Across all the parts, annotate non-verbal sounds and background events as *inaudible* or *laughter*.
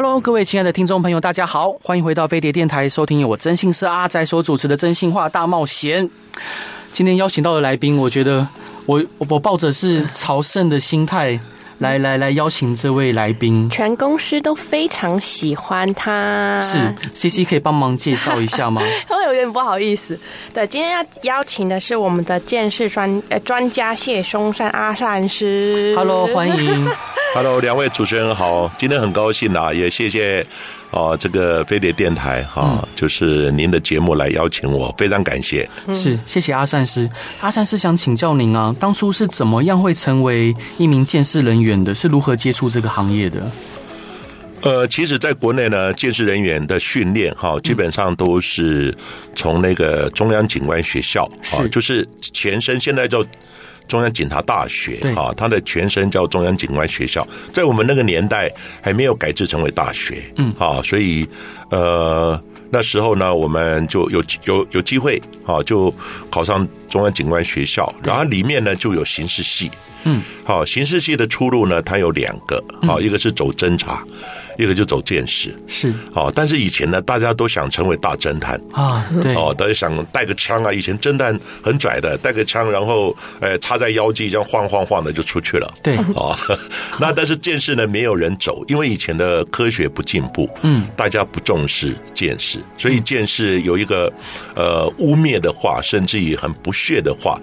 Hello，各位亲爱的听众朋友，大家好，欢迎回到飞碟电台，收听由我真心是阿仔所主持的《真心话大冒险》。今天邀请到的来宾，我觉得我我抱着是朝圣的心态来来来邀请这位来宾，全公司都非常喜欢他。是 CC 可以帮忙介绍一下吗？会 *laughs* 有点不好意思。对，今天要邀请的是我们的鉴识专呃专家谢松山阿善师。Hello，欢迎。*laughs* Hello，两位主持人好，今天很高兴啊，也谢谢哦，这个飞碟电台哈，嗯、就是您的节目来邀请我，非常感谢。是，谢谢阿善师。阿善师想请教您啊，当初是怎么样会成为一名建设人员的？是如何接触这个行业的？呃，其实，在国内呢，建设人员的训练哈，基本上都是从那个中央警官学校啊，是就是前身，现在就。中央警察大学啊，它的前身叫中央警官学校，在我们那个年代还没有改制成为大学，嗯，啊，所以呃那时候呢，我们就有有有机会啊，就考上中央警官学校，然后里面呢就有刑事系，嗯，好，刑事系的出路呢，它有两个，啊，一个是走侦查。一个就走见识是哦，但是以前呢，大家都想成为大侦探啊，对哦，大家想带个枪啊。以前侦探很拽的，带个枪，然后呃插在腰际，这样晃晃晃的就出去了。对哦，*laughs* 那但是见识呢，没有人走，因为以前的科学不进步，嗯，大家不重视见识，所以见识有一个呃污蔑的话，甚至于很不屑的话。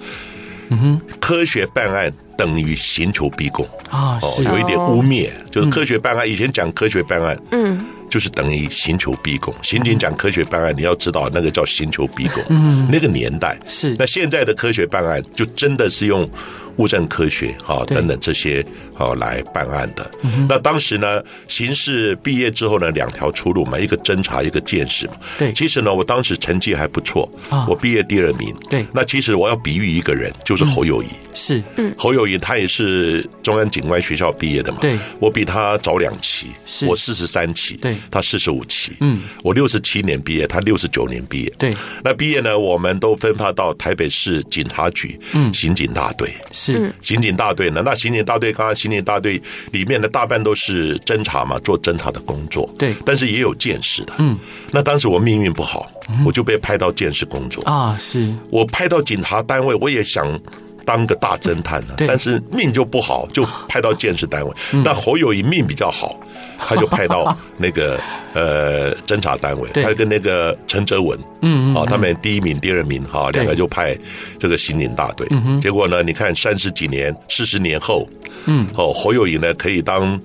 嗯哼，科学办案等于刑求逼供啊，哦，有一点污蔑，就是科学办案。以前讲科学办案，嗯，就是等于刑求逼供。刑警讲科学办案，你要知道那个叫刑求逼供，嗯，那个年代是。那现在的科学办案，就真的是用。物证科学啊，等等这些啊来办案的。那当时呢，刑事毕业之后呢，两条出路嘛，一个侦查，一个见识嘛。对，其实呢，我当时成绩还不错，我毕业第二名。对，那其实我要比喻一个人，就是侯友谊。是，嗯，侯友谊他也是中央警官学校毕业的嘛。对，我比他早两期，是我四十三期，对，他四十五期。嗯，我六十七年毕业，他六十九年毕业。对，那毕业呢，我们都分发到台北市警察局，嗯，刑警大队。是，刑警大。队呢？那刑警大队，刚刚刑警大队里面的大半都是侦查嘛，做侦查的工作。对，但是也有见识的。嗯，那当时我命运不好，嗯、我就被派到见识工作啊。是我派到警察单位，我也想当个大侦探呢，对但是命就不好，就派到见识单位。嗯、那侯友谊命比较好。他就派到 *laughs* 那个呃侦查单位，他跟那个陈哲文，嗯嗯，啊，他们第一名、第二名哈，两个就派这个刑警大队。结果呢，你看三十几年、四十年后，嗯，哦，侯友宜呢可以当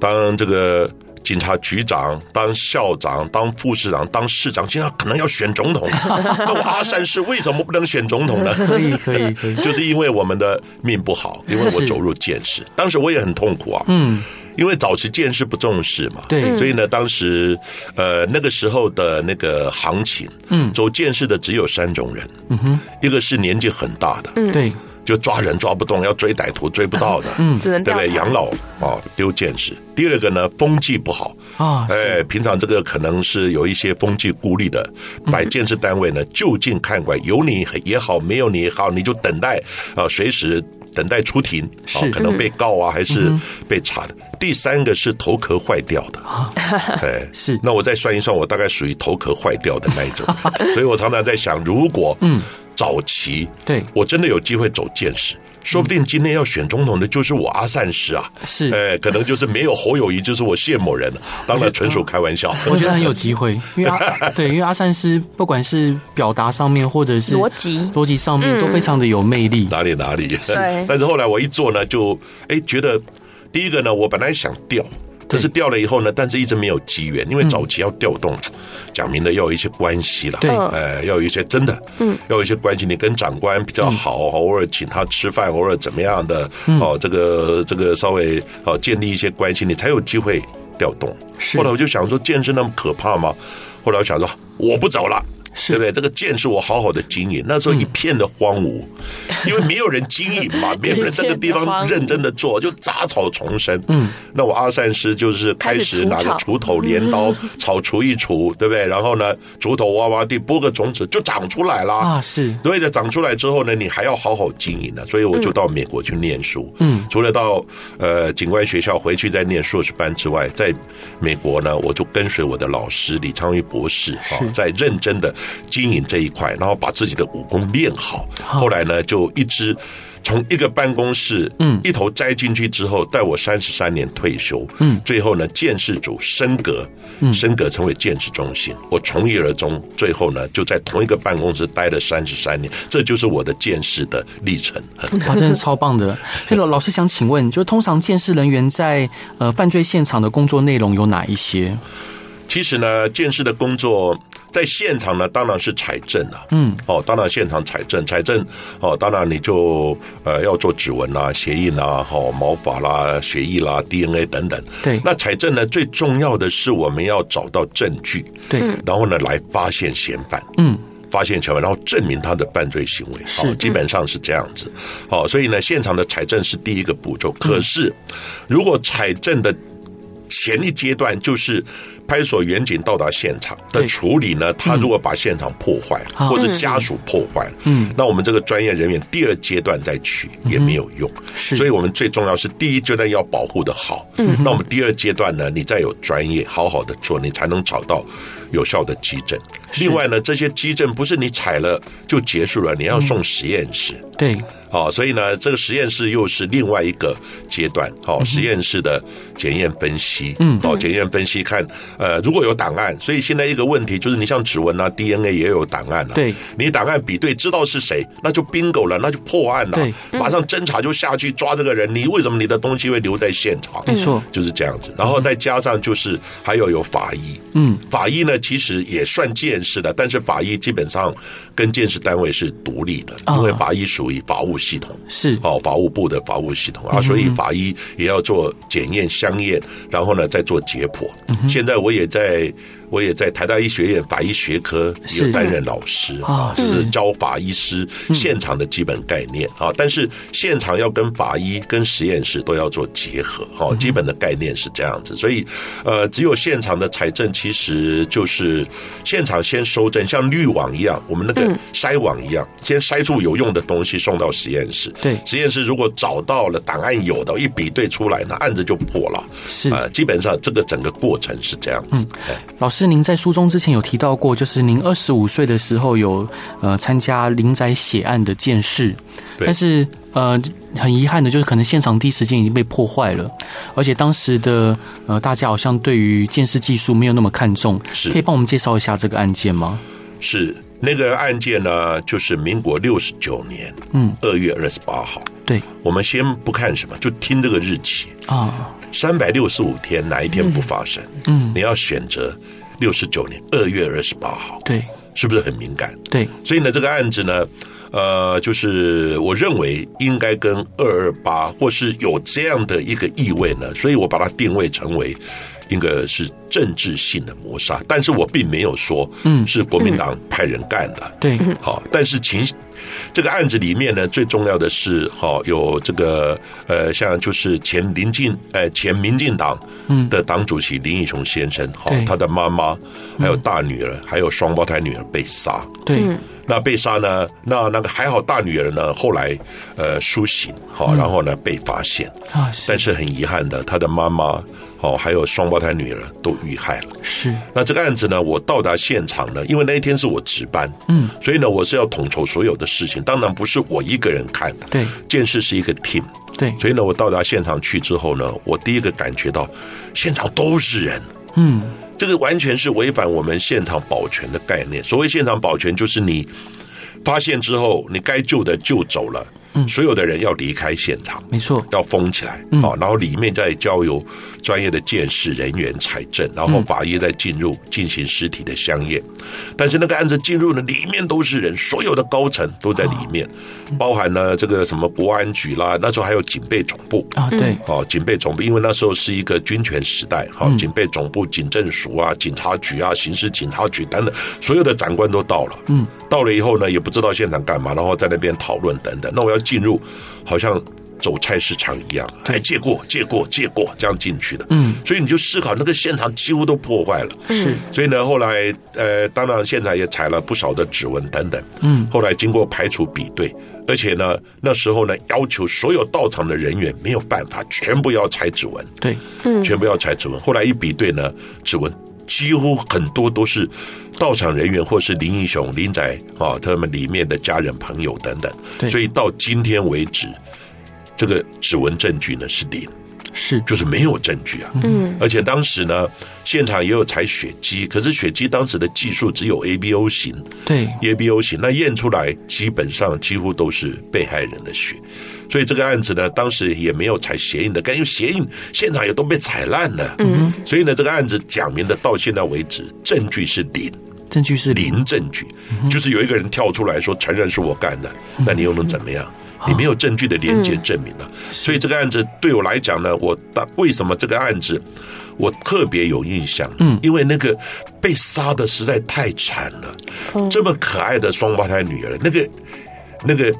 当这个警察局长、当校长、当副市长、当市长，现在可能要选总统。*laughs* 那我阿三师为什么不能选总统呢？*laughs* 可以，可以，可以，就是因为我们的命不好，因为我走入鉴识，当时我也很痛苦啊。嗯。因为早期鉴识不重视嘛，对，所以呢，当时呃那个时候的那个行情，嗯，走鉴识的只有三种人，嗯哼，一个是年纪很大的，嗯，对，就抓人抓不动，要追歹徒追不到的，嗯，对不对？养老啊，丢见识。第二个呢，风气不好啊，哎，平常这个可能是有一些风气孤立的，摆鉴识单位呢就近看管，有你也好，没有你也好，你就等待啊，随时。等待出庭，啊，可能被告啊，还是被查的。第三个是头壳坏掉的，哎，*laughs* 是。那我再算一算，我大概属于头壳坏掉的那一种，*laughs* 所以我常常在想，如果嗯早期对我真的有机会走见识。说不定今天要选总统的就是我阿善师啊！是，哎，可能就是没有侯友谊，就是我谢某人了。当然纯属开玩笑。我觉得很有机会，因为阿 *laughs* 对，因为阿善师不管是表达上面，或者是逻辑逻辑上面，都非常的有魅力。哪里哪里？*laughs* 但是后来我一做呢，就哎觉得第一个呢，我本来想调。可是掉了以后呢，但是一直没有机缘，因为早期要调动，*tsk* 讲明了要有一些关系了，对，哎，要有一些真的，嗯，要有一些关系，你跟长官比较好，偶尔请他吃饭，偶尔怎么样的，哦，这个这个稍微哦建立一些关系，你才有机会调动。后来我就想说，健身那么可怕吗？后来我想说，我不走了。对不对？这个剑是我好好的经营，那时候一片的荒芜，*laughs* 因为没有人经营嘛，*laughs* 没有人在这个地方认真的做，就杂草丛生。嗯，那我阿善师就是开始拿着锄头、镰刀，草锄一锄，*laughs* 对不对？然后呢，锄头挖挖地，播个种子就长出来了啊。是，对的，长出来之后呢，你还要好好经营呢，所以我就到美国去念书。嗯，除了到呃警官学校回去再念硕士班之外，在美国呢，我就跟随我的老师李昌钰博士啊，在认真的。经营这一块，然后把自己的武功练好。后来呢，就一直从一个办公室，嗯，一头栽进去之后，带我三十三年退休。嗯，最后呢，剑士组升格，升格成为剑士中心。我从一而终，最后呢，就在同一个办公室待了三十三年。这就是我的剑士的历程。哇，真的超棒的！老 *laughs* 老师想请问，就通常剑士人员在呃犯罪现场的工作内容有哪一些？其实呢，建设的工作。在现场呢，当然是采证了。嗯，哦，当然现场采证，采证哦，当然你就呃要做指纹啦、鞋印啦、哦毛发啦、血液啦、DNA 等等。对，那采证呢，最重要的是我们要找到证据。对，然后呢，来发现嫌犯。嗯，发现嫌犯，然后证明他的犯罪行为。好，基本上是这样子。好，所以呢，现场的采证是第一个步骤。可是，如果采证的前一阶段就是。派出所员警到达现场的处理呢，他如果把现场破坏，或者家属破坏了，嗯，那我们这个专业人员第二阶段再去也没有用，是，所以我们最重要是第一阶段要保护的好，嗯，那我们第二阶段呢，你再有专业好好的做，你才能找到有效的基证。另外呢，这些基证不是你采了就结束了，你要送实验室，对。好，所以呢，这个实验室又是另外一个阶段。好，实验室的检验分析，嗯，好，检验分析看，呃，如果有档案，所以现在一个问题就是，你像指纹啊、DNA 也有档案了，对，你档案比对知道是谁，那就 bingo 了，那就破案了，对，马上侦查就下去抓这个人。你为什么你的东西会留在现场？没错，就是这样子。然后再加上就是还有有法医，嗯，法医呢其实也算见识的，但是法医基本上跟建设单位是独立的，因为法医属于法务系统是哦，法务部的法务系统啊，所以法医也要做检验、相验，然后呢再做解剖。现在我也在。我也在台大医学院法医学科也有担任老师啊，是教法医师现场的基本概念啊。但是现场要跟法医跟实验室都要做结合，哈，基本的概念是这样子。所以呃，只有现场的财政其实就是现场先收证，像滤网一样，我们那个筛网一样，先筛出有用的东西送到实验室。对，实验室如果找到了档案有的，一比对出来，那案子就破了。是啊，基本上这个整个过程是这样子。老师。您在书中之前有提到过，就是您二十五岁的时候有呃参加林宅血案的鉴识，但是呃很遗憾的就是可能现场第一时间已经被破坏了，而且当时的呃大家好像对于鉴识技术没有那么看重，是可以帮我们介绍一下这个案件吗？是那个案件呢，就是民国六十九年嗯二月二十八号，对，我们先不看什么，就听这个日期啊，三百六十五天哪一天不发生？嗯，你要选择。六十九年二月二十八号，对，是不是很敏感？对，所以呢，这个案子呢，呃，就是我认为应该跟二二八或是有这样的一个意味呢，所以我把它定位成为一个是政治性的谋杀，但是我并没有说，嗯，是国民党派人干的，对，好，但是情。这个案子里面呢，最重要的是，哈，有这个呃，像就是前林进，呃，前民进党的党主席林义雄先生，哈，他的妈妈，还有大女儿，还有双胞胎女儿被杀。对，那被杀呢，那那个还好，大女儿呢后来呃苏醒，好，然后呢被发现，啊，但是很遗憾的，他的妈妈。哦，还有双胞胎女儿都遇害了。是，那这个案子呢，我到达现场呢，因为那一天是我值班，嗯，所以呢，我是要统筹所有的事情，当然不是我一个人看的。对，鉴识是一个 team。对，所以呢，我到达现场去之后呢，我第一个感觉到现场都是人。嗯，这个完全是违反我们现场保全的概念。所谓现场保全，就是你发现之后，你该救的救走了。嗯，所有的人要离开现场，没错，要封起来，好，然后里面再交由专业的鉴识人员采证，然后法医再进入进行尸体的相验。但是那个案子进入呢，里面都是人，所有的高层都在里面，包含了这个什么国安局啦，那时候还有警备总部啊，对，哦，警备总部，因为那时候是一个军权时代，好，警备总部、警政署啊、警察局啊、刑事警察局等等，所有的长官都到了。嗯，到了以后呢，也不知道现场干嘛，然后在那边讨论等等。那我要进入，好像。走菜市场一样，还借过、借过、借过，这样进去的。嗯，所以你就思考，那个现场几乎都破坏了。是，所以呢，后来呃，当然现场也采了不少的指纹等等。嗯，后来经过排除比对，而且呢，那时候呢，要求所有到场的人员没有办法全部要采指纹。对，嗯，全部要采指纹。后来一比对呢，指纹几乎很多都是到场人员或是林英雄、林仔啊，他们里面的家人、朋友等等。对，所以到今天为止。这个指纹证据呢是零，是。就是没有证据啊。嗯，而且当时呢，现场也有采血迹，可是血迹当时的技术只有 ABO 型，对，ABO 型，那验出来基本上几乎都是被害人的血，所以这个案子呢，当时也没有采鞋印的，因为鞋印现场也都被踩烂了。嗯，所以呢，这个案子讲明的到现在为止，证据是零，证据是零，零证据，就是有一个人跳出来说承认是我干的，那你又能怎么样？你没有证据的连接证明了，所以这个案子对我来讲呢，我当为什么这个案子我特别有印象？嗯，因为那个被杀的实在太惨了，这么可爱的双胞胎女儿，那个那个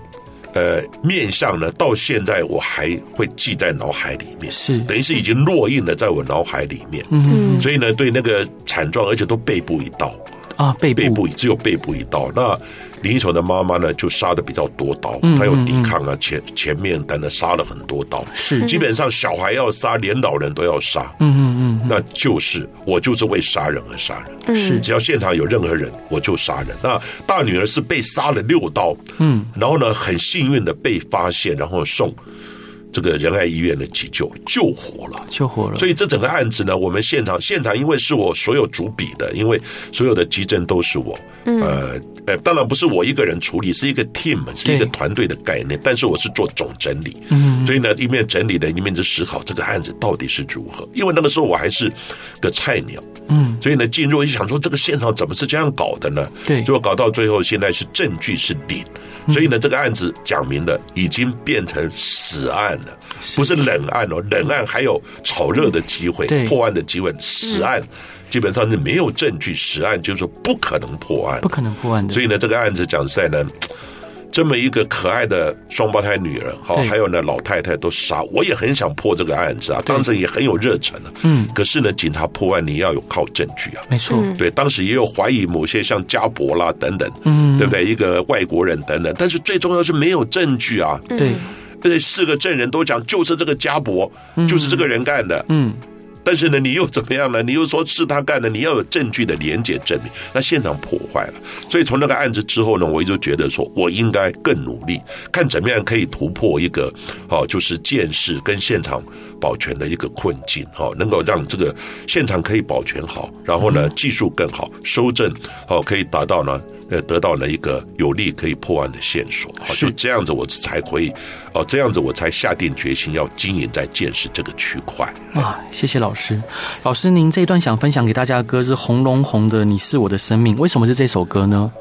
呃面相呢，到现在我还会记在脑海里面，是。等于是已经烙印了在我脑海里面。嗯，所以呢，对那个惨状，而且都背部一刀啊，背背部只有背部一刀那。林义雄的妈妈呢，就杀的比较多刀，她有抵抗啊，前前面等等杀了很多刀，是。基本上小孩要杀，连老人都要杀，嗯嗯嗯，那就是我就是为杀人而杀人，是。只要现场有任何人，我就杀人。那大女儿是被杀了六刀，嗯，然后呢，很幸运的被发现，然后送。这个仁爱医院的急救救活了，救活了。所以这整个案子呢，我们现场现场因为是我所有主笔的，因为所有的急诊都是我，嗯、呃呃，当然不是我一个人处理，是一个 team，是一个团队的概念。但是我是做总整理，嗯，所以呢，一面整理的，一面就思考这个案子到底是如何。因为那个时候我还是个菜鸟，嗯，所以呢，进入一想说这个现场怎么是这样搞的呢？对，结果搞到最后，现在是证据是零。所以呢，这个案子讲明了，已经变成死案了，不是冷案哦。冷案还有炒热的机会，破案的机会。死案基本上是没有证据，死案就是不可能破案，不可能破案的。所以呢，这个案子讲实在呢。这么一个可爱的双胞胎女儿，好，还有呢老太太都杀，我也很想破这个案子啊，当时也很有热忱啊。嗯，可是呢，警察破案你要有靠证据啊，没错，对，当时也有怀疑某些像家伯啦等等，嗯，对不对？一个外国人等等，但是最重要是没有证据啊，对，这四个证人都讲就是这个家伯，就是这个人干的，嗯。但是呢，你又怎么样呢？你又说是他干的，你要有证据的连结证明。那现场破坏了，所以从那个案子之后呢，我一直觉得说，我应该更努力，看怎么样可以突破一个，哦，就是见识跟现场保全的一个困境，哦，能够让这个现场可以保全好，然后呢，技术更好，收证，哦，可以达到呢。呃，得到了一个有利可以破案的线索，好，就这样子，我才可以，哦，这样子我才下定决心要经营在鉴识这个区块。啊，谢谢老师，老师，您这一段想分享给大家的歌是红龙红的《你是我的生命》，为什么是这首歌呢？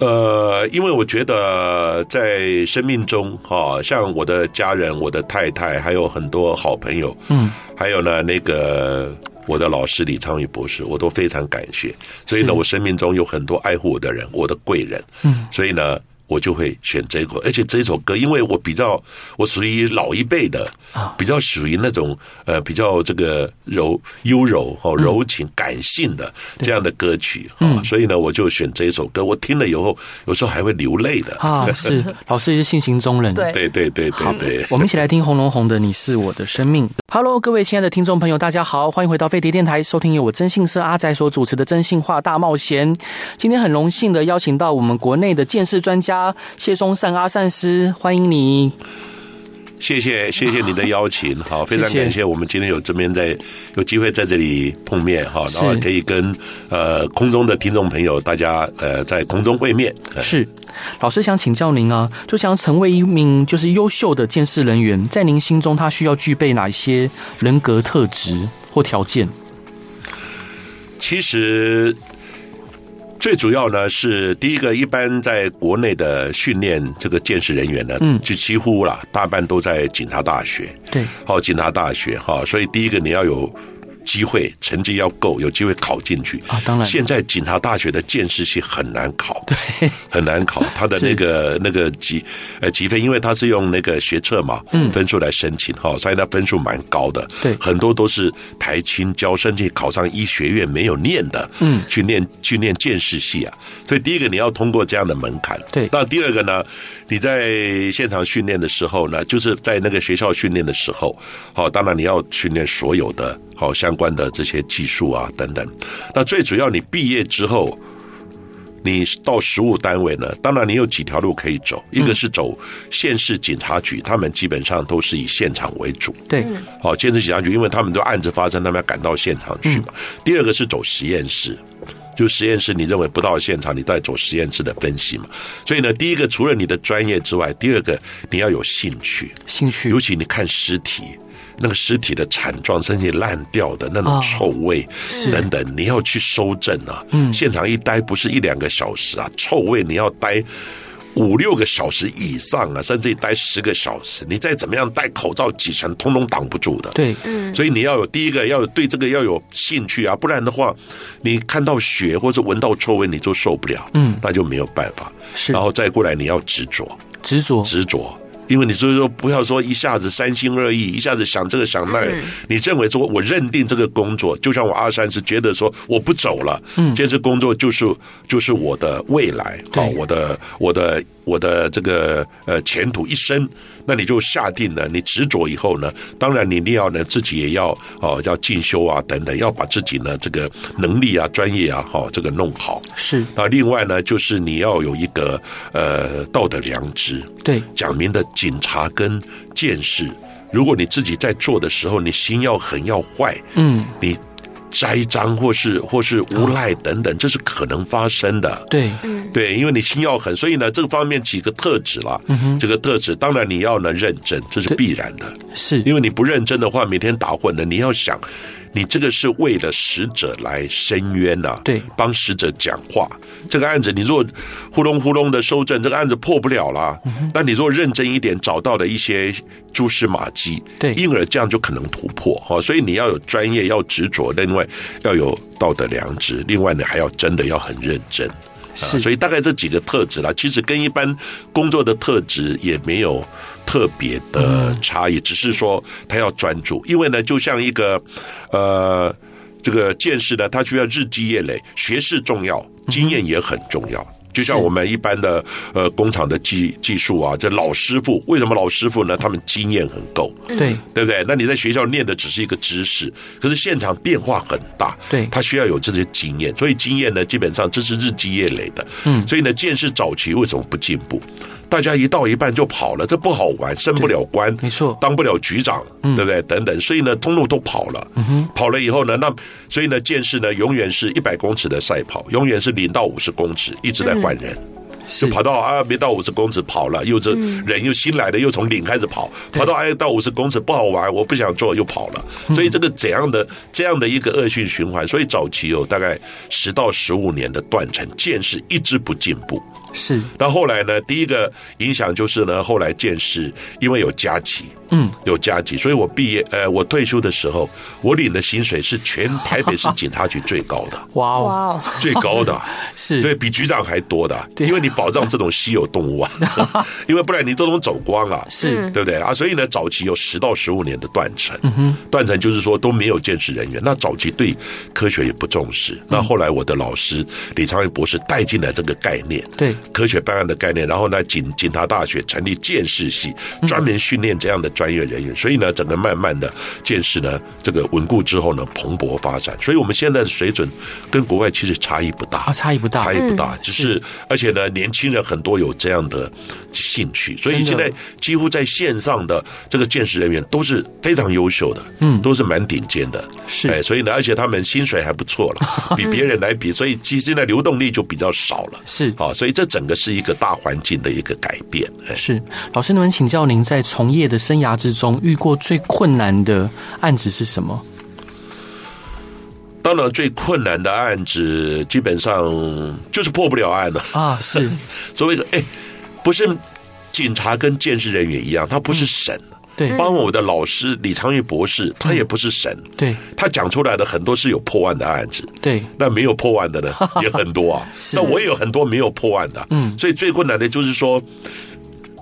呃，因为我觉得在生命中，哈，像我的家人、我的太太，还有很多好朋友，嗯，还有呢，那个。我的老师李昌钰博士，我都非常感谢。所以呢，我生命中有很多爱护我的人，我的贵人。嗯，所以呢。我就会选这首，而且这一首歌，因为我比较，我属于老一辈的，比较属于那种呃，比较这个柔优柔哦，柔情感性的这样的歌曲啊，所以呢，我就选这一首歌。我听了以后，有时候还会流泪的啊。*laughs* 是老师也是性情中人，对对对对对对。我们一起来听红龙红的《你是我的生命》。Hello，各位亲爱的听众朋友，大家好，欢迎回到飞碟电台，收听由我征信社阿仔所主持的《征信话大冒险》。今天很荣幸的邀请到我们国内的鉴识专家。谢松善阿善师，欢迎你。谢谢谢谢你的邀请，好，非常感谢我们今天有这边在有机会在这里碰面哈，然后可以跟呃空中的听众朋友大家呃在空中会面。是，老师想请教您啊，就想成为一名就是优秀的监视人员，在您心中他需要具备哪些人格特质或条件？其实。最主要呢是第一个，一般在国内的训练这个见识人员呢，嗯，就几乎啦，大半都在警察大学，对，哦，警察大学哈，所以第一个你要有。机会成绩要够，有机会考进去啊！当然，现在警察大学的建识系很难考，对，很难考。*laughs* 他的那个那个级呃级分，因为他是用那个学测嘛，嗯，分数来申请哈，所以他分数蛮高的。对，很多都是台青教申请考上医学院没有念的，嗯，去念去念建识系啊。所以第一个你要通过这样的门槛，对。那第二个呢？你在现场训练的时候呢，就是在那个学校训练的时候，好，当然你要训练所有的好相关的这些技术啊等等。那最主要，你毕业之后，你到实务单位呢，当然你有几条路可以走，一个是走县市警察局，他们基本上都是以现场为主，对，好，县市警察局，因为他们都案子发生，他们要赶到现场去嘛。第二个是走实验室。就实验室，你认为不到现场，你再做实验室的分析嘛？所以呢，第一个除了你的专业之外，第二个你要有兴趣，兴趣。尤其你看尸体，那个尸体的惨状，甚至烂掉的那种臭味等等，你要去收证啊。嗯，现场一待不是一两个小时啊，臭味你要待。五六个小时以上啊，甚至于待十个小时，你再怎么样戴口罩几层，通通挡不住的。对，嗯，所以你要有第一个要有对这个要有兴趣啊，不然的话，你看到血或者闻到臭味，你就受不了。嗯，那就没有办法。是，然后再过来，你要执着，执着，执着。因为你就是说，不要说一下子三心二意，一下子想这个想那个。你认为说，我认定这个工作，就像我二三是觉得说，我不走了，嗯，这次工作就是就是我的未来，好，我的我的我的这个呃前途一生。那你就下定了，你执着以后呢，当然你一定要呢自己也要哦要进修啊等等，要把自己呢这个能力啊专业啊好这个弄好。是啊，另外呢就是你要有一个呃道德良知。对，讲明的警察跟见识，如果你自己在做的时候，你心要狠要坏，嗯，你。栽赃或是或是无赖等等，这是可能发生的。对，对，因为你心要狠，所以呢，这个方面几个特质啦，嗯，这个特质，当然你要能认真，这是必然的。是，因为你不认真的话，每天打混的，你要想。你这个是为了死者来伸冤呐、啊，对，帮死者讲话。这个案子你如果呼隆呼隆的收证，这个案子破不了啦。嗯、那你如果认真一点，找到了一些蛛丝马迹，对，因而这样就可能突破哈。所以你要有专业，要执着，另外要有道德良知，另外呢还要真的要很认真。是，所以大概这几个特质啦，其实跟一般工作的特质也没有特别的差异，只是说他要专注，因为呢，就像一个呃，这个见识呢，他需要日积月累，学识重要，经验也很重要。就像我们一般的呃工厂的技技术啊，这老师傅为什么老师傅呢？他们经验很够，对对不对？那你在学校念的只是一个知识，可是现场变化很大，对，他需要有这些经验，所以经验呢，基本上这是日积月累的。嗯，所以呢，见识早期为什么不进步？大家一到一半就跑了，这不好玩，升不了官，没错，当不了局长，对不对？等等，所以呢，通路都跑了。嗯，跑了以后呢，那所以呢，鉴识呢，永远是一百公尺的赛跑，永远是零到五十公尺，一直在换人，就跑到啊，没到五十公尺跑了，又这人又新来的，又从零开始跑，跑到哎到五十公尺不好玩，我不想做，又跑了。所以这个怎样的这样的一个恶性循环？所以早期有大概十到十五年的断层，见识一直不进步。是，那后来呢？第一个影响就是呢，后来见识因为有加级，嗯，有加级，所以我毕业，呃，我退休的时候，我领的薪水是全台北市警察局最高的，*laughs* 哇哦，最高的，*laughs* 是。对比局长还多的，因为你保障这种稀有动物啊，*laughs* 因为不然你都能走光了，是。对不对？啊？所以呢，早期有十到十五年的断层，嗯哼，断层就是说都没有见识人员，那早期对科学也不重视，那后来我的老师李长云博士带进来这个概念，对。科学办案的概念，然后呢，警警察大学成立建识系，专门训练这样的专业人员。所以呢，整个慢慢的建识呢，这个稳固之后呢，蓬勃发展。所以我们现在的水准跟国外其实差异不大，差异不大，差异不大。只是而且呢，年轻人很多有这样的兴趣，所以现在几乎在线上的这个鉴识人员都是非常优秀的，嗯，都是蛮顶尖的。是，哎，所以呢，而且他们薪水还不错了，*laughs* 比别人来比，所以其实现在流动力就比较少了。是，啊，所以这整个是一个大环境的一个改变。是，老师，能请教您在从业的生涯之中遇过最困难的案子是什么？当然，最困难的案子基本上就是破不了案了啊。是，*laughs* 所谓的哎，不是警察跟鉴识人员一样，他不是神。嗯对，包括我的老师李长玉博士，他也不是神。对，他讲出来的很多是有破案的案子。对，那没有破案的呢，*laughs* 也很多啊。那我也有很多没有破案的。嗯，所以最困难的就是说，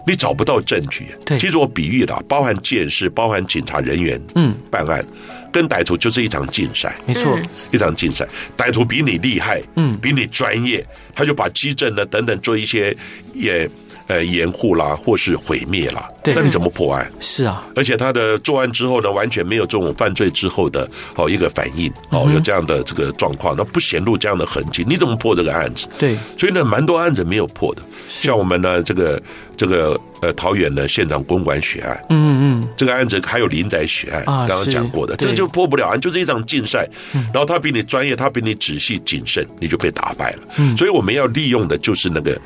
你找不到证据。对，其实我比喻了，包含鉴识，包含警察人员，嗯，办案跟歹徒就是一场竞赛。没错，一场竞赛。歹徒比你厉害，嗯，比你专业，他就把基证呢等等做一些也。呃，掩护啦，或是毁灭啦，对，那你怎么破案？是啊，而且他的作案之后呢，完全没有这种犯罪之后的哦一个反应哦，有这样的这个状况，那不显露这样的痕迹，你怎么破这个案子？对，所以呢，蛮多案子没有破的，像我们呢，这个这个呃桃园的现场公馆血案，嗯嗯。嗯，这个案子还有林宅血案，刚刚讲过的，这就破不了案，就是一场竞赛，然后他比你专业，他比你仔细谨慎，你就被打败了。嗯，所以我们要利用的就是那个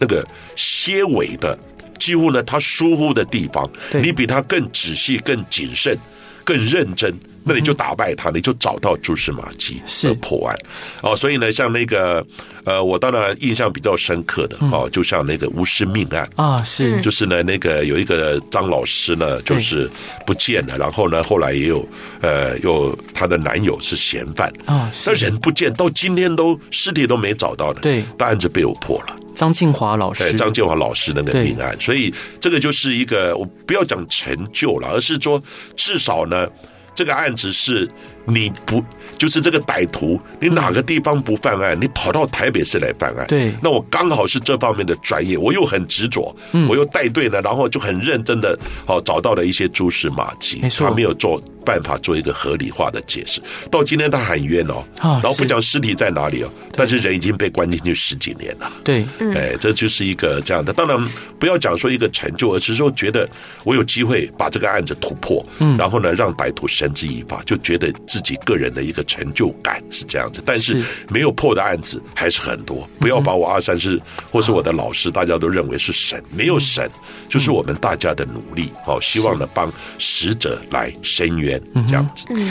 那个些。尾的几乎呢，他疏忽的地方，你比他更仔细、更谨慎、更认真，那你就打败他，你就找到蛛丝马迹，是。破案。哦，所以呢，像那个呃，我当然印象比较深刻的哦，就像那个巫师命案。啊，是，就是呢，那个有一个张老师呢，就是不见了，然后呢，后来也有呃，有他的男友是嫌犯。啊，那人不见，到今天都尸体都没找到的，对，但案子被我破了。张静华老师，对，张静华老师那个命案，所以这个就是一个，我不要讲成就了，而是说至少呢，这个案子是你不。就是这个歹徒，你哪个地方不犯案，你跑到台北市来犯案。对，那我刚好是这方面的专业，我又很执着，我又带队了，然后就很认真的，好找到了一些蛛丝马迹。没错，他没有做办法做一个合理化的解释。到今天他喊冤哦，然后不讲尸体在哪里哦，但是人已经被关进去十几年了。对，哎，这就是一个这样的。当然不要讲说一个成就，而是说觉得我有机会把这个案子突破，嗯，然后呢让歹徒绳之以法，就觉得自己个人的一个。成就感是这样子，但是没有破的案子还是很多。不要把我阿三师或是我的老师，大家都认为是神，没有神，就是我们大家的努力。好，希望呢帮死者来伸冤，这样子。对，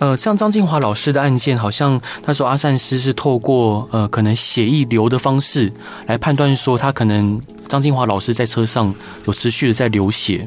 呃，像张静华老师的案件，好像他说阿善师是透过呃可能血液流的方式来判断说他可能张静华老师在车上有持续的在流血。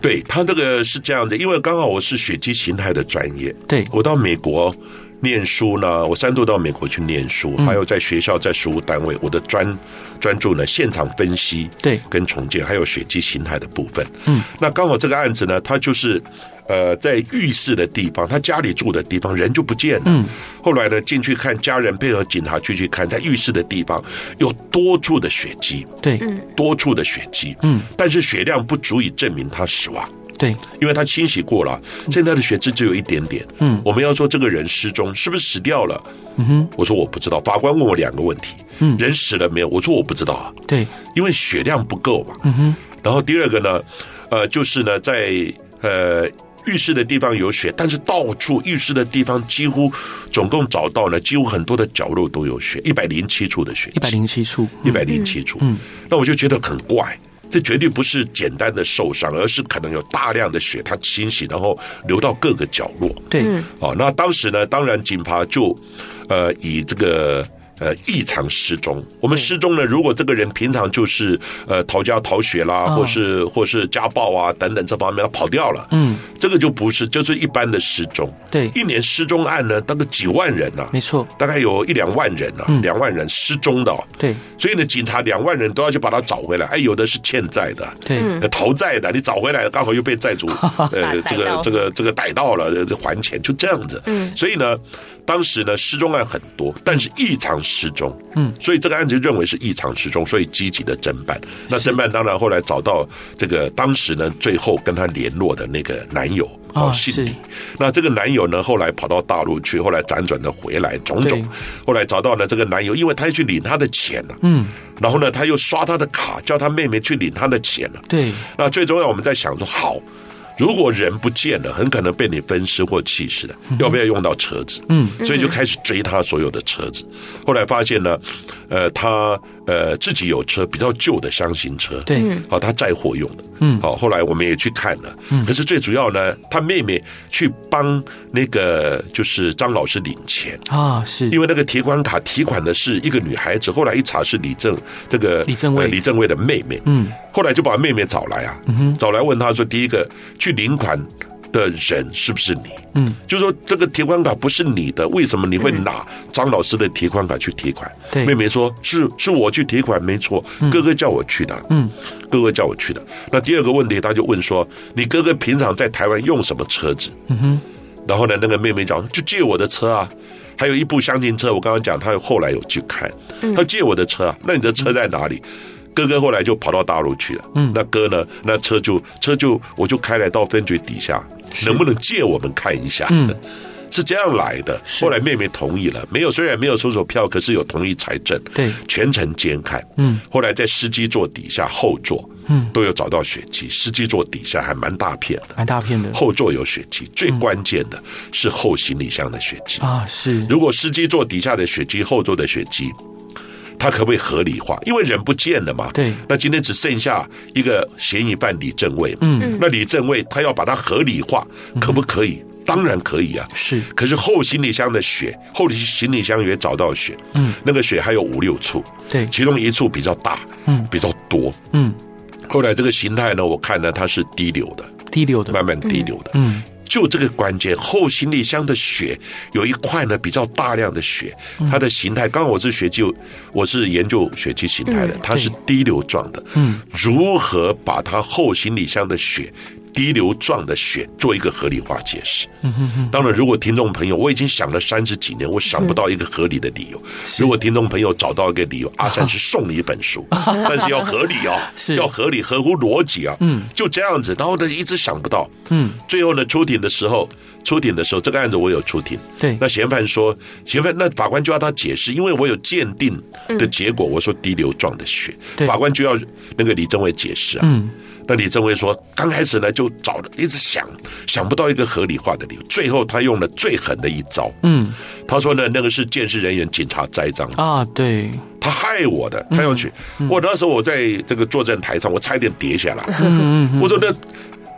对，他这个是这样子，因为刚好我是血肌形态的专业，对，我到美国念书呢，我三度到美国去念书，还有在学校在实务单位，我的专专注呢现场分析，对，跟重建，还有血肌形态的部分，嗯，那刚好这个案子呢，它就是。呃，在浴室的地方，他家里住的地方，人就不见了。嗯，后来呢，进去看，家人配合警察去去看，在浴室的地方有多处的血迹，对，多处的血迹，嗯，但是血量不足以证明他死亡，对，因为他清洗过了，现在的血渍只有一点点，嗯，我们要说这个人失踪，是不是死掉了？嗯哼，我说我不知道。法官问我两个问题，嗯，人死了没有？我说我不知道啊，对，因为血量不够嘛，嗯哼，然后第二个呢，呃，就是呢，在呃。浴室的地方有血，但是到处浴室的地方几乎总共找到了，几乎很多的角落都有血，一百零七处的血，一百零七处，一百零七处。嗯，那我就觉得很怪，这绝对不是简单的受伤，而是可能有大量的血，它清洗然后流到各个角落。对，哦，那当时呢，当然警察就呃以这个。呃，异常失踪。我们失踪呢，如果这个人平常就是呃逃家逃学啦，或是或是家暴啊等等这方面，他跑掉了，嗯，这个就不是，就是一般的失踪。对，一年失踪案呢，大概几万人呢，没错，大概有一两万人呢，两万人失踪的。对，所以呢，警察两万人都要去把他找回来。哎，有的是欠债的，对，逃债的，你找回来刚好又被债主 *laughs* 呃这个这个这个逮到了，还钱就这样子。嗯，所以呢。当时呢，失踪案很多，但是异常失踪，嗯，所以这个案子就认为是异常失踪，所以积极的侦办。那侦办当然后来找到这个当时呢，最后跟他联络的那个男友哦，姓李。那这个男友呢，后来跑到大陆去，后来辗转的回来，种种。后来找到了这个男友，因为他要去领他的钱了，嗯，然后呢，他又刷他的卡，叫他妹妹去领他的钱了，对。那最重要，我们在想说，好。如果人不见了，很可能被你分尸或弃尸了。要不要用到车子？嗯，所以就开始追他所有的车子。后来发现呢，呃，他呃自己有车，比较旧的厢型车。对，好，他载货用的。嗯，好，后来我们也去看了。嗯，可是最主要呢，他妹妹去帮那个就是张老师领钱啊，是因为那个提款卡提款的是一个女孩子，后来一查是李正这个李正卫李正卫的妹妹。嗯，后来就把妹妹找来啊，找来问他说，第一个。去领款的人是不是你？嗯，就说这个提款卡不是你的，为什么你会拿张老师的提款卡去提款？对，妹妹说是是我去提款，没错，哥哥叫我去的。嗯，哥哥叫我去的。那第二个问题，他就问说，你哥哥平常在台湾用什么车子？嗯哼，然后呢，那个妹妹讲就借我的车啊，还有一部厢型车，我刚刚讲，他后来有去看，他借我的车啊，那你的车在哪里？哥哥后来就跑到大陆去了。嗯，那哥呢？那车就车就我就开来到分局底下，能不能借我们看一下？嗯，*laughs* 是这样来的。后来妹妹同意了，没有虽然没有收手票，可是有同意财政。对，全程监看。嗯，后来在司机座底下后座，嗯，都有找到血迹。司机座底下还蛮大片的，蛮大片的。后座有血迹，最关键的是后行李箱的血迹啊。是，如果司机座底下的血迹，后座的血迹。他可不可以合理化？因为人不见了嘛。对。那今天只剩下一个嫌疑犯李正卫。嗯。那李正卫他要把它合理化，可不可以？当然可以啊。是。可是后行李箱的血，后行李箱也找到血。嗯。那个血还有五六处。对。其中一处比较大。嗯。比较多。嗯。后来这个形态呢，我看呢，它是滴流的。滴流的。慢慢滴流的。嗯。就这个关节，后行李箱的血有一块呢，比较大量的血，它的形态，刚刚我是血就，我是研究血迹形态的，它是滴流状的。嗯，如何把它后行李箱的血？滴流状的血做一个合理化解释。嗯哼哼。当然，如果听众朋友，我已经想了三十几年，我想不到一个合理的理由。如果听众朋友找到一个理由，阿善师送你一本书，*laughs* 但是要合理哦，是要合理，合乎逻辑啊。嗯，就这样子，然后呢，一直想不到。嗯，最后呢，出庭的时候，出庭的时候，这个案子我有出庭。对，那嫌犯说，嫌犯那法官就要他解释，因为我有鉴定的结果，我说滴流状的血，法官就要那个李政委解释啊。嗯。那李正威说，刚开始呢就找了，一直想想不到一个合理化的理由，最后他用了最狠的一招。嗯，他说呢，那个是监视人员警察栽赃啊，对，他害我的，他要去。我那时候我在这个作战台上，我差一点跌下来。嗯，我说那。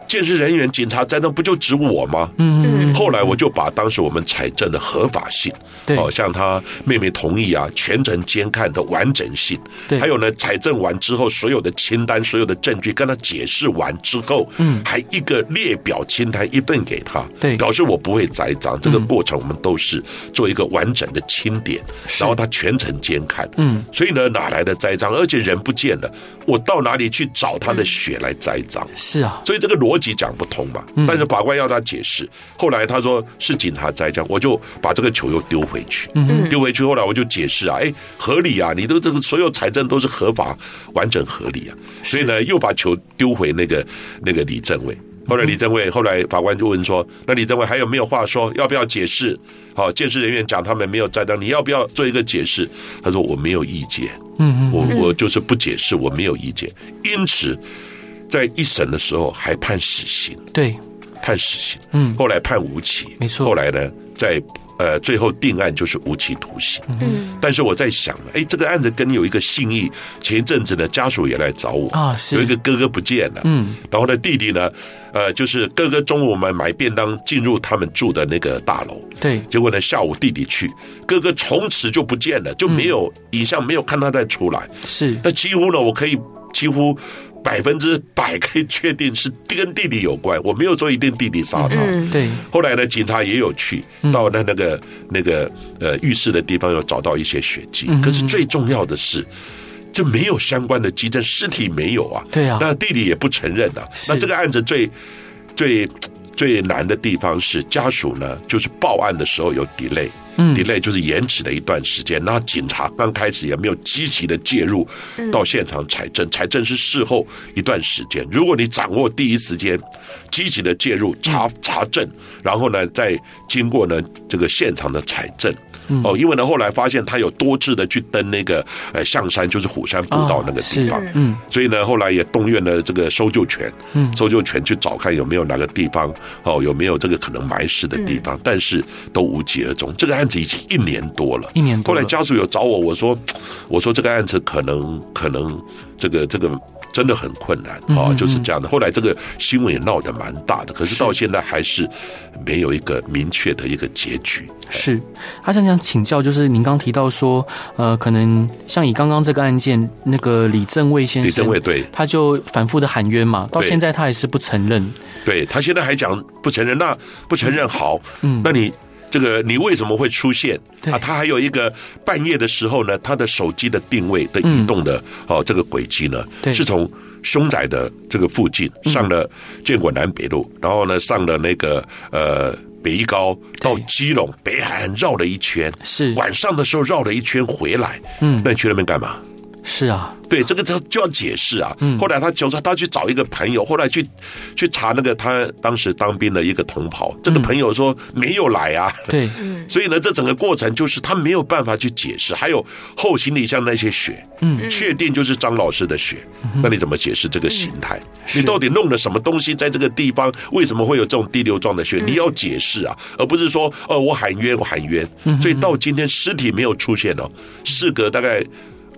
鉴识人员、警察在那不就指我吗？嗯，后来我就把当时我们采证的合法性，对，哦，像他妹妹同意啊，全程监看的完整性，对，还有呢，采证完之后所有的清单、所有的证据跟他解释完之后，嗯，还一个列表清单一份给他，对，表示我不会栽赃。这个过程我们都是做一个完整的清点，然后他全程监看，嗯，所以呢，哪来的栽赃？而且人不见了，我到哪里去找他的血来栽赃？是啊，所以这个逻。自己讲不通嘛，但是法官要他解释。后来他说是警察栽赃，我就把这个球又丢回去，丢回去。后来我就解释啊，哎，合理啊，你的这个所有财政都是合法、完整、合理啊。所以呢，又把球丢回那个那个李政委。后来李政委，后来法官就问说：“那李政委还有没有话说？要不要解释？”好，鉴识人员讲他们没有栽赃，你要不要做一个解释？他说：“我没有意见。”嗯嗯，我我就是不解释，我没有意见。因此。在一审的时候还判死刑，对，判死刑，嗯，后来判无期，没错。后来呢，在呃最后定案就是无期徒刑，嗯。但是我在想，哎，这个案子跟有一个信义，前一阵子呢家属也来找我。啊，是。有一个哥哥不见了，嗯，然后呢弟弟呢，呃，就是哥哥中午我们买便当进入他们住的那个大楼，对，结果呢下午弟弟去，哥哥从此就不见了，就没有影像，没有看他再出来，是。那几乎呢，我可以几乎。百分之百可以确定是跟弟弟有关，我没有说一定弟弟杀他。嗯，对。后来呢，警察也有去到那那个那个呃浴室的地方，有找到一些血迹。可是最重要的是，这没有相关的迹证，尸体没有啊。对啊。那弟弟也不承认啊。那这个案子最最最难的地方是家属呢，就是报案的时候有 delay。嗯，delay 就是延迟了一段时间，那警察刚开始也没有积极的介入到现场采证，采证是事后一段时间。如果你掌握第一时间积极的介入查查证，然后呢，再经过呢这个现场的采证。哦，因为呢，后来发现他有多次的去登那个呃象山，就是虎山步道那个地方，嗯，所以呢，后来也动员了这个搜救犬，嗯，搜救犬去找看有没有哪个地方哦，有没有这个可能埋尸的地方，但是都无疾而终。这个案子已经一年多了，一年多。后来家属有找我，我说，*tsk* 我说这个案子可能可能这个这个。真的很困难啊，就是这样的。后来这个新闻也闹得蛮大的，可是到现在还是没有一个明确的一个结局。是，他想想请教，就是您刚提到说，呃，可能像以刚刚这个案件，那个李正卫先生，李正卫对，他就反复的喊冤嘛，到现在他还是不承认。对，他现在还讲不承认，那不承认好，嗯，那你。这个你为什么会出现？啊，他还有一个半夜的时候呢，他的手机的定位的移动的哦，这个轨迹呢，是从凶宅的这个附近上了建国南北路，然后呢上了那个呃北一高到基隆北海岸绕了一圈，是。晚上的时候绕了一圈回来，嗯，那你去那边干嘛？是啊。对，这个就就要解释啊。后来他求说他去找一个朋友，后来去去查那个他当时当兵的一个同袍，这个朋友说没有来啊。对，*laughs* 所以呢，这整个过程就是他没有办法去解释。还有后行李箱那些血，嗯，确定就是张老师的血，那你怎么解释这个形态？你到底弄了什么东西在这个地方？为什么会有这种滴流状的血？你要解释啊，而不是说哦，我喊冤，我喊冤。所以到今天尸体没有出现哦，事隔大概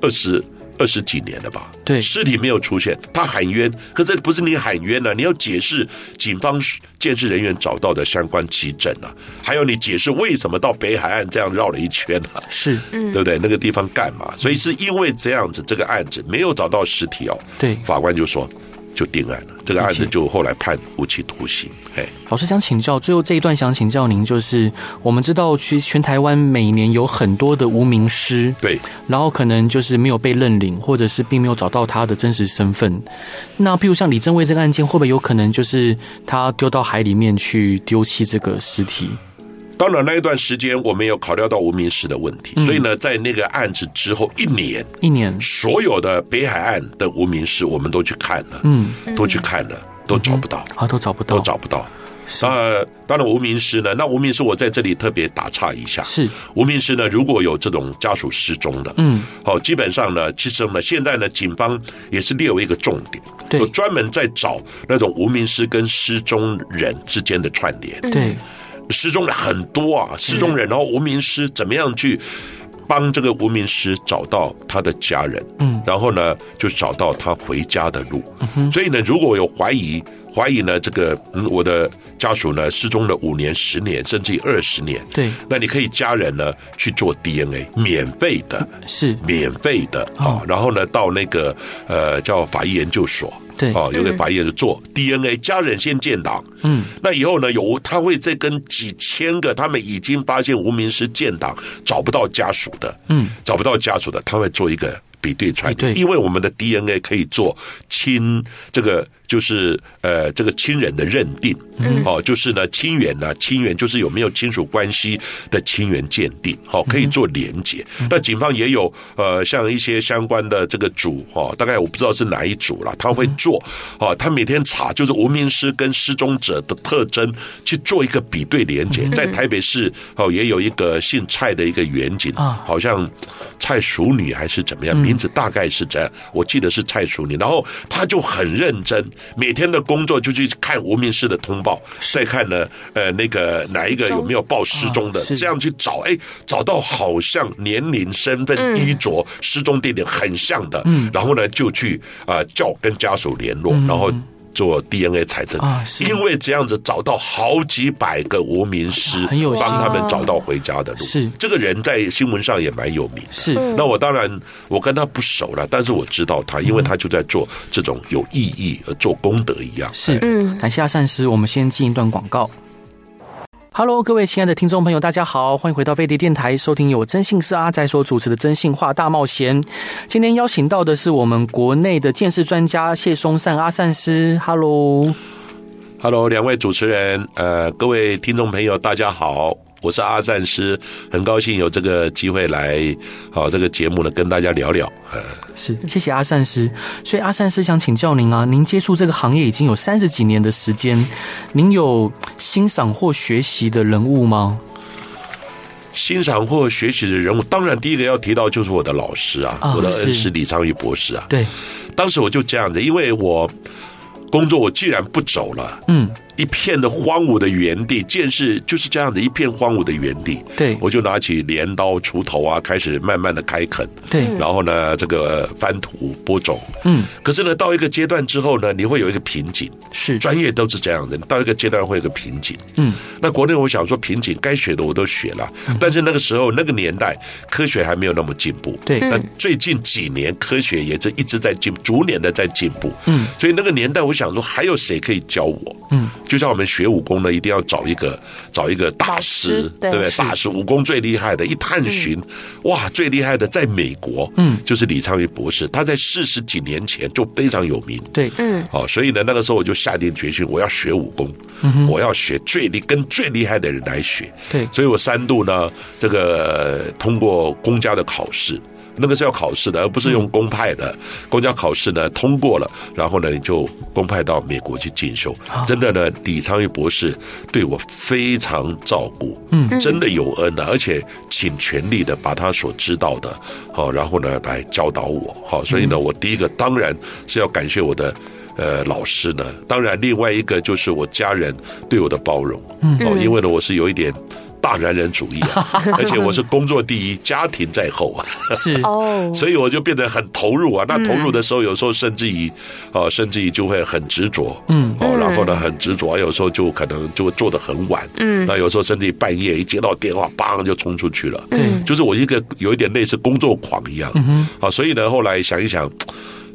二十。二十几年了吧？对，尸体没有出现，他喊冤，可这不是你喊冤了、啊？你要解释警方建设人员找到的相关迹证啊，还有你解释为什么到北海岸这样绕了一圈啊？是，对不对？那个地方干嘛？所以是因为这样子，这个案子没有找到尸体哦。对，法官就说。就定案了，这个案子就后来判无期徒刑。哎，老师想请教，最后这一段想请教您，就是我们知道，其实全台湾每年有很多的无名尸，对，然后可能就是没有被认领，或者是并没有找到他的真实身份。那譬如像李正卫这个案件，会不会有可能就是他丢到海里面去丢弃这个尸体？当然，那一段时间我们有考虑到无名尸的问题，嗯、所以呢，在那个案子之后一年，一年所有的北海岸的无名尸我们都去看了，嗯，都去看了，都找不到，啊、嗯，都找不到，都找不到。那当然无名尸呢？那无名尸我在这里特别打岔一下，是无名尸呢？如果有这种家属失踪的，嗯，好，基本上呢，其实呢，现在呢，警方也是列为一个重点，对，有专门在找那种无名尸跟失踪人之间的串联，对。失踪了很多啊，失踪人，然后无名尸怎么样去帮这个无名尸找到他的家人？嗯，然后呢，就找到他回家的路。嗯，所以呢，如果有怀疑，怀疑呢，这个嗯，我的家属呢失踪了五年、十年，甚至于二十年，对，那你可以家人呢去做 DNA，免费的，是。免费的啊。然后呢，到那个呃叫法医研究所。对，哦，有个法医做 DNA，家人先建档，嗯，那以后呢，有他会再跟几千个他们已经发现无名尸建档找不到家属的，嗯，找不到家属的，他会做一个比对串联，因为我们的 DNA 可以做亲这个。就是呃，这个亲人的认定，嗯，哦，就是呢，亲缘呢，亲缘就是有没有亲属关系的亲缘鉴定，好，可以做连结。那警方也有呃，像一些相关的这个组，哈，大概我不知道是哪一组了，他会做，哦，他每天查就是无名尸跟失踪者的特征去做一个比对连结。在台北市哦，也有一个姓蔡的一个远景啊，好像蔡淑女还是怎么样，名字大概是这样，我记得是蔡淑玲，然后他就很认真。每天的工作就去看无名氏的通报，再看呢，呃，那个哪一个有没有报失踪的，这样去找，哎，找到好像年龄、身份、衣着、失踪地点很像的，嗯，然后呢就去啊叫跟家属联络，然后。做 DNA 采证啊，因为这样子找到好几百个无名尸，很有帮他们找到回家的路。是这个人在新闻上也蛮有名的。是，那我当然我跟他不熟了，但是我知道他，因为他就在做这种有意义、做功德一样。是，嗯，感谢阿善师，我们先进一段广告。Hello，各位亲爱的听众朋友，大家好，欢迎回到飞碟电台，收听由真信是阿仔所主持的《真信话大冒险》。今天邀请到的是我们国内的鉴识专家谢松善阿善师。Hello，Hello，两位主持人，呃，各位听众朋友，大家好，我是阿善师，很高兴有这个机会来，好这个节目呢，跟大家聊聊。呃，是，谢谢阿善师。所以阿善师想请教您啊，您接触这个行业已经有三十几年的时间，您有欣赏或学习的人物吗？欣赏或学习的人物，当然第一个要提到就是我的老师啊，哦、我的恩师李昌钰博士啊。对，当时我就这样子，因为我工作，我既然不走了，嗯。一片的荒芜的原地，见识就是这样的一片荒芜的原地。对，我就拿起镰刀、锄头啊，开始慢慢的开垦。对，然后呢，这个翻土、播种。嗯，可是呢，到一个阶段之后呢，你会有一个瓶颈。是，专业都是这样的，到一个阶段会有个瓶颈。嗯，那国内我想说瓶颈，该学的我都学了，但是那个时候那个年代科学还没有那么进步。对，那最近几年科学也是一直在进，逐年的在进步。嗯，所以那个年代我想说，还有谁可以教我？嗯，就像我们学武功。呢，一定要找一个找一个大师，对不对？大师武功最厉害的，一探寻，哇，最厉害的在美国，嗯，就是李昌钰博士，他在四十几年前就非常有名，对，嗯，哦，所以呢，那个时候我就下定决心，我要学武功，我要学最厉跟最厉害的人来学，对，所以我三度呢，这个通过公家的考试。那个是要考试的，而不是用公派的。公家考试呢，通过了，然后呢，你就公派到美国去进修。真的呢，李昌钰博士对我非常照顾，嗯，真的有恩的，而且尽全力的把他所知道的，好，然后呢，来教导我。好，所以呢，我第一个当然是要感谢我的呃老师呢。当然，另外一个就是我家人对我的包容。嗯，哦，因为呢，我是有一点。大男人主义啊，*laughs* 而且我是工作第一，家庭在后啊，是。*laughs* 哦，所以我就变得很投入啊。那投入的时候，有时候甚至于，哦，甚至于就会很执着，嗯，哦，然后呢，很执着，有时候就可能就会做的很晚，嗯，那有时候甚至于半夜一接到电话，砰就冲出去了，对，就是我一个有一点类似工作狂一样，嗯哼，啊，所以呢，后来想一想。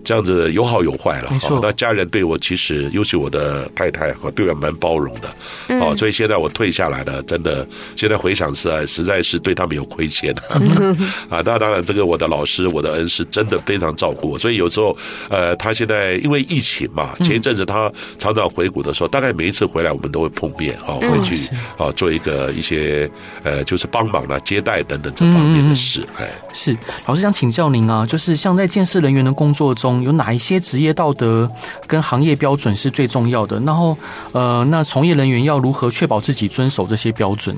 这样子有好有坏了，好，那家人对我其实，尤其我的太太，和，对我蛮包容的，哦，所以现在我退下来了，真的，现在回想起来，实在是对他们有亏欠的，*laughs* 啊，那当然，这个我的老师，我的恩师，真的非常照顾我，所以有时候，呃，他现在因为疫情嘛，前一阵子他常常回国的时候，大概每一次回来，我们都会碰面，啊，会去啊做一个一些呃，就是帮忙啦、接待等等这方面的事，哎，是，老师想请教您啊，就是像在建设人员的工作中。有哪一些职业道德跟行业标准是最重要的？然后，呃，那从业人员要如何确保自己遵守这些标准？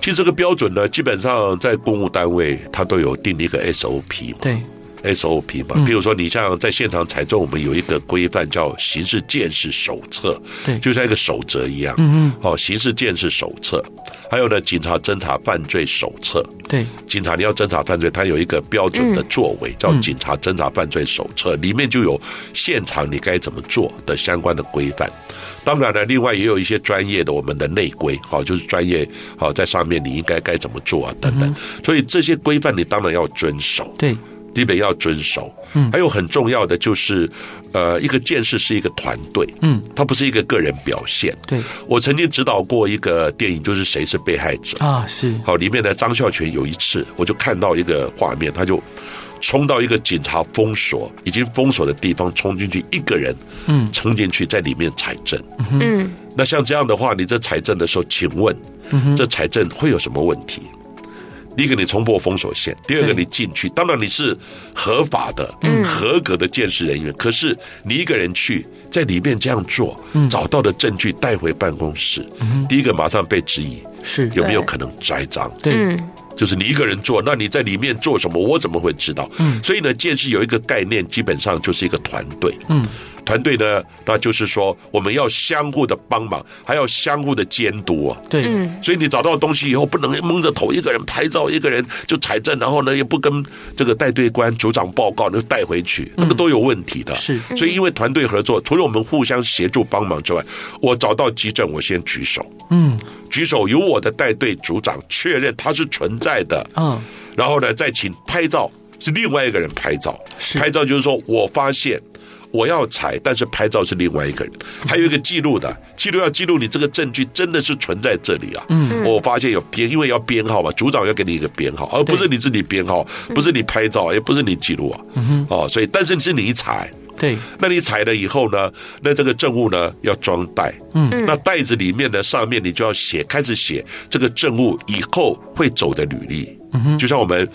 其实这个标准呢，基本上在公务单位它都有定一个 SOP 嘛。对。SOP 嘛，比如说你像在现场采证，我们有一个规范叫《刑事鉴识手册》，对，就像一个守则一样。嗯嗯。哦，《刑事鉴识手册》，还有呢，《警察侦查犯罪手册》。对，警察你要侦查犯罪，它有一个标准的作为，叫《警察侦查犯罪手册》，里面就有现场你该怎么做的相关的规范。当然了，另外也有一些专业的我们的内规，好，就是专业好在上面你应该该怎么做啊等等。所以这些规范你当然要遵守。对。基本要遵守，嗯，还有很重要的就是，呃，一个鉴识是一个团队，嗯，它不是一个个人表现。对，我曾经指导过一个电影，就是《谁是被害者》啊，是。好，里面的张孝全有一次，我就看到一个画面，他就冲到一个警察封锁、已经封锁的地方，冲进去，一个人，嗯，冲进去在里面采证，嗯，那像这样的话，你这采证的时候，请问，这采证会有什么问题？第一个，你冲破封锁线；第二个，你进去，当然你是合法的、合格的鉴识人员。可是你一个人去在里面这样做，找到的证据带回办公室，第一个马上被质疑，是有没有可能栽赃？对，就是你一个人做，那你在里面做什么？我怎么会知道？所以呢，建设有一个概念，基本上就是一个团队。嗯。团队呢，那就是说我们要相互的帮忙，还要相互的监督啊。对，所以你找到东西以后，不能蒙着头一个人拍照，一个人就采证，然后呢也不跟这个带队官组长报告，就带回去，那个都有问题的。是，所以因为团队合作，除了我们互相协助帮忙之外，我找到急诊，我先举手。嗯，举手由我的带队组长确认它是存在的。嗯，然后呢再请拍照，是另外一个人拍照。拍照就是说我发现。我要采，但是拍照是另外一个人，还有一个记录的记录要记录你这个证据真的是存在这里啊。嗯，我发现有编，因为要编号嘛，组长要给你一个编号，而不是你自己编号，不是你拍照，也不是你记录啊。嗯哼，哦，所以但是是你采，对，那你采了以后呢，那这个证物呢要装袋，嗯，那袋子里面的上面你就要写，开始写这个证物以后会走的履历，嗯哼，就像我们。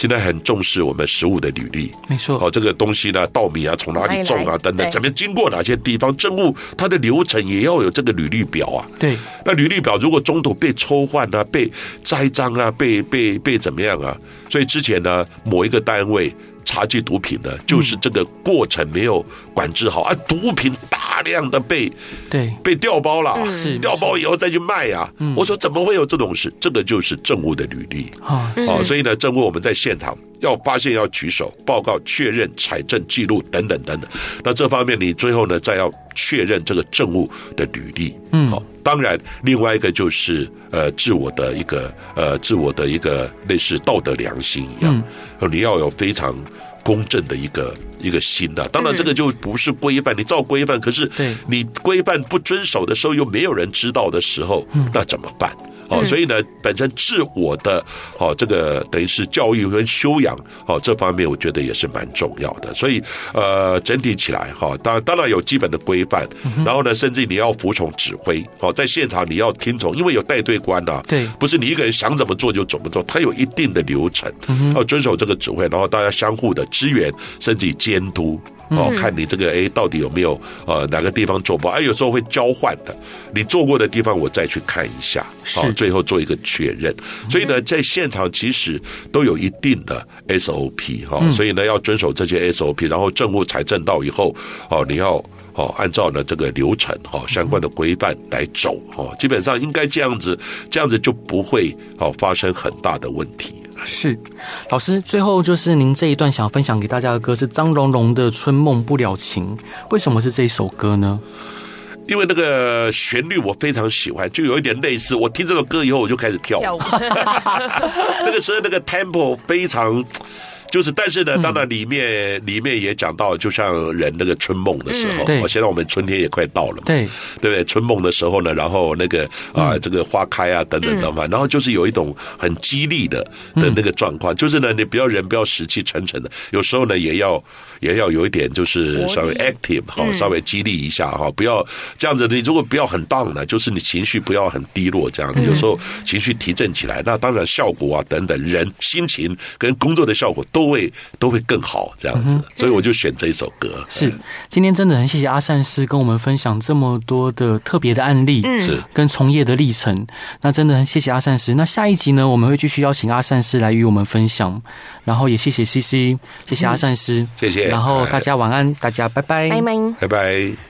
现在很重视我们食物的履历，没错。哦，这个东西呢，稻米啊，从哪里种啊，等等，怎么经过哪些地方，政务它的流程也要有这个履历表啊。对。那履历表如果中途被抽换啊，被栽赃啊，被被被怎么样啊？所以之前呢，某一个单位。查缉毒品的，就是这个过程没有管制好，啊，毒品大量的被对。被调包了，是调包以后再去卖呀。我说怎么会有这种事？这个就是政务的履历。啊，所以呢，政务我们在现场要发现要举手报告确认采证记录等等等等。那这方面你最后呢，再要确认这个证物的履历，嗯，好。当然，另外一个就是呃，自我的一个呃，自我的一个类似道德良心一样，嗯、你要有非常公正的一个一个心呐、啊。当然，这个就不是规范，你照规范，可是你规范不遵守的时候，又没有人知道的时候，那怎么办？哦，所以呢，本身自我的哦，这个等于是教育跟修养哦，这方面我觉得也是蛮重要的。所以呃，整体起来哈，当然当然有基本的规范，然后呢，甚至你要服从指挥哦，在现场你要听从，因为有带队官呐，对，不是你一个人想怎么做就怎么做，他有一定的流程，要遵守这个指挥，然后大家相互的支援，甚至监督。哦，看你这个哎，到底有没有呃哪个地方做不好？哎，有时候会交换的，你做过的地方我再去看一下，好，最后做一个确认。所以呢，在现场其实都有一定的 SOP 哈，所以呢要遵守这些 SOP，然后政务财政到以后，哦，你要哦按照呢这个流程哈相关的规范来走哈，基本上应该这样子，这样子就不会哦发生很大的问题。是，老师，最后就是您这一段想分享给大家的歌是张荣荣的《春梦不了情》，为什么是这一首歌呢？因为那个旋律我非常喜欢，就有一点类似，我听这首歌以后我就开始跳舞，*laughs* 那个时候那个 tempo 非常。就是，但是呢，当然里面里面也讲到，就像人那个春梦的时候，哦，现在我们春天也快到了嘛，对，对不对？春梦的时候呢，然后那个啊，这个花开啊，等等等等，然后就是有一种很激励的的那个状况，就是呢，你不要人不要死气沉沉的，有时候呢，也要也要有一点，就是稍微 active 哈，稍微激励一下哈，不要这样子。你如果不要很 down 呢，就是你情绪不要很低落这样，有时候情绪提振起来，那当然效果啊等等，人心情跟工作的效果都。都会都会更好这样子，所以我就选这一首歌。是今天真的很谢谢阿善师跟我们分享这么多的特别的案例，嗯，跟从业的历程。那真的很谢谢阿善师。那下一集呢，我们会继续邀请阿善师来与我们分享。然后也谢谢 CC，谢谢阿善师，谢谢。然后大家晚安，大家拜拜，拜拜，拜拜。